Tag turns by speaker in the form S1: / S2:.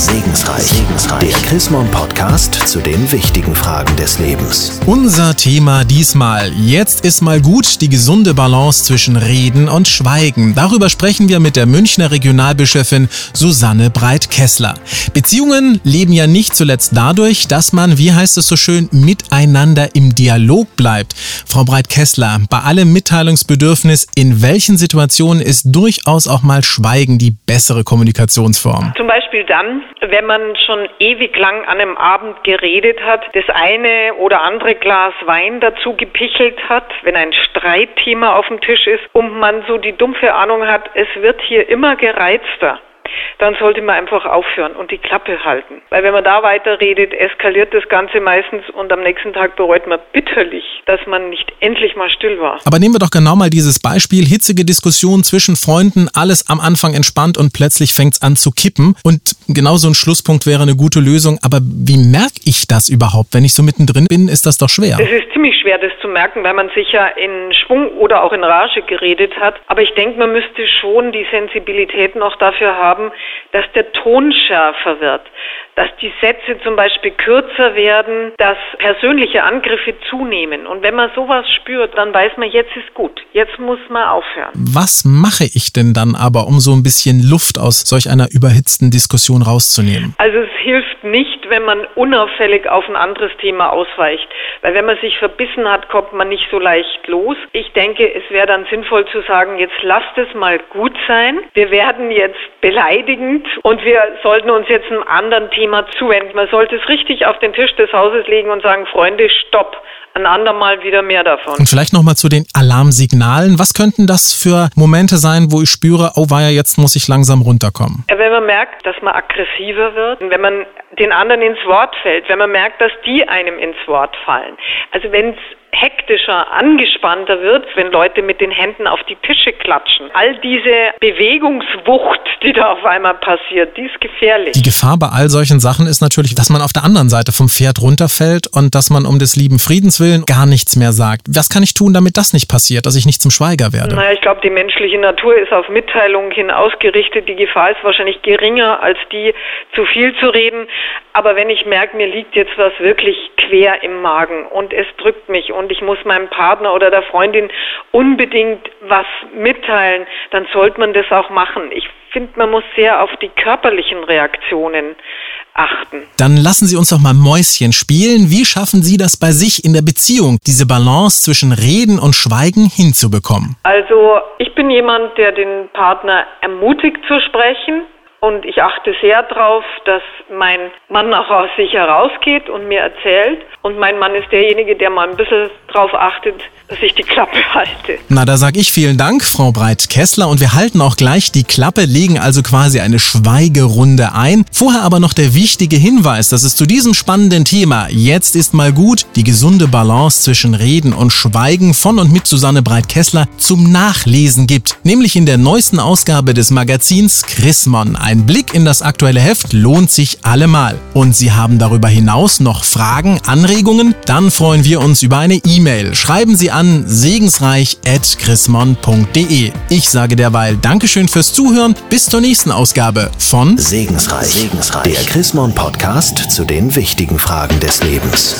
S1: Segensreich. Segensreich. Der Chrismon Podcast zu den wichtigen Fragen des Lebens.
S2: Unser Thema diesmal. Jetzt ist mal gut die gesunde Balance zwischen Reden und Schweigen. Darüber sprechen wir mit der Münchner Regionalbischöfin Susanne Breit-Kessler. Beziehungen leben ja nicht zuletzt dadurch, dass man, wie heißt es so schön, miteinander im Dialog bleibt. Frau Breit-Kessler, bei allem Mitteilungsbedürfnis, in welchen Situationen ist durchaus auch mal Schweigen die bessere Kommunikationsform?
S3: Zum Beispiel dann, wenn man schon ewig lang an einem Abend geredet hat, das eine oder andere Glas Wein dazu gepichelt hat, wenn ein Streitthema auf dem Tisch ist und man so die dumpfe Ahnung hat, es wird hier immer gereizter dann sollte man einfach aufhören und die Klappe halten. Weil wenn man da weiterredet, eskaliert das Ganze meistens und am nächsten Tag bereut man bitterlich, dass man nicht endlich mal still war.
S2: Aber nehmen wir doch genau mal dieses Beispiel, hitzige Diskussion zwischen Freunden, alles am Anfang entspannt und plötzlich fängt es an zu kippen und genau so ein Schlusspunkt wäre eine gute Lösung. Aber wie merke ich das überhaupt? Wenn ich so mittendrin bin, ist das doch schwer.
S3: Es ist ziemlich schwer, das zu merken, weil man sicher in Schwung oder auch in Rage geredet hat. Aber ich denke, man müsste schon die Sensibilität noch dafür haben, dass der Ton schärfer wird, dass die Sätze zum Beispiel kürzer werden, dass persönliche Angriffe zunehmen. Und wenn man sowas spürt, dann weiß man, jetzt ist gut, jetzt muss man aufhören.
S2: Was mache ich denn dann aber, um so ein bisschen Luft aus solch einer überhitzten Diskussion rauszunehmen?
S3: Also es hilft nicht, wenn man unauffällig auf ein anderes Thema ausweicht. Weil wenn man sich verbissen hat, kommt man nicht so leicht los. Ich denke, es wäre dann sinnvoll zu sagen, jetzt lasst es mal gut sein. Wir werden jetzt beleidigend und wir sollten uns jetzt einem anderen Thema zuwenden. Man sollte es richtig auf den Tisch des Hauses legen und sagen, Freunde, stopp ein andermal wieder mehr davon.
S2: Und vielleicht nochmal zu den Alarmsignalen. Was könnten das für Momente sein, wo ich spüre, oh weia, jetzt muss ich langsam runterkommen?
S3: Wenn man merkt, dass man aggressiver wird, wenn man den anderen ins Wort fällt, wenn man merkt, dass die einem ins Wort fallen. Also wenn es hektischer, angespannter wird, wenn Leute mit den Händen auf die Tische klatschen. All diese Bewegungswucht, die da auf einmal passiert, die ist gefährlich.
S2: Die Gefahr bei all solchen Sachen ist natürlich, dass man auf der anderen Seite vom Pferd runterfällt und dass man um des lieben Friedens willen gar nichts mehr sagt. Was kann ich tun, damit das nicht passiert, dass ich nicht zum Schweiger werde?
S3: Naja, ich glaube, die menschliche Natur ist auf Mitteilung hin ausgerichtet. Die Gefahr ist wahrscheinlich geringer als die, zu viel zu reden. Aber wenn ich merke, mir liegt jetzt was wirklich quer im Magen und es drückt mich und ich muss meinem Partner oder der Freundin unbedingt was mitteilen, dann sollte man das auch machen. Ich finde, man muss sehr auf die körperlichen Reaktionen achten.
S2: Dann lassen Sie uns doch mal Mäuschen spielen. Wie schaffen Sie das bei sich in der Beziehung, diese Balance zwischen Reden und Schweigen hinzubekommen?
S3: Also ich bin jemand, der den Partner ermutigt zu sprechen. Und ich achte sehr darauf, dass mein Mann auch aus sich herausgeht und mir erzählt. Und mein Mann ist derjenige, der mal ein bisschen darauf achtet, dass ich die Klappe halte.
S2: Na, da sag ich vielen Dank, Frau Breit-Kessler. Und wir halten auch gleich die Klappe, legen also quasi eine Schweigerunde ein. Vorher aber noch der wichtige Hinweis, dass es zu diesem spannenden Thema Jetzt ist mal gut die gesunde Balance zwischen Reden und Schweigen von und mit Susanne Breit-Kessler zum Nachlesen gibt. Nämlich in der neuesten Ausgabe des Magazins Chrismon. Ein Blick in das aktuelle Heft lohnt sich allemal. Und Sie haben darüber hinaus noch Fragen, Anregungen? Dann freuen wir uns über eine E-Mail. Schreiben Sie an segensreich.chrismon.de. Ich sage derweil Dankeschön fürs Zuhören. Bis zur nächsten Ausgabe von
S1: Segensreich. Segensreich. Der Chrismon Podcast zu den wichtigen Fragen des Lebens.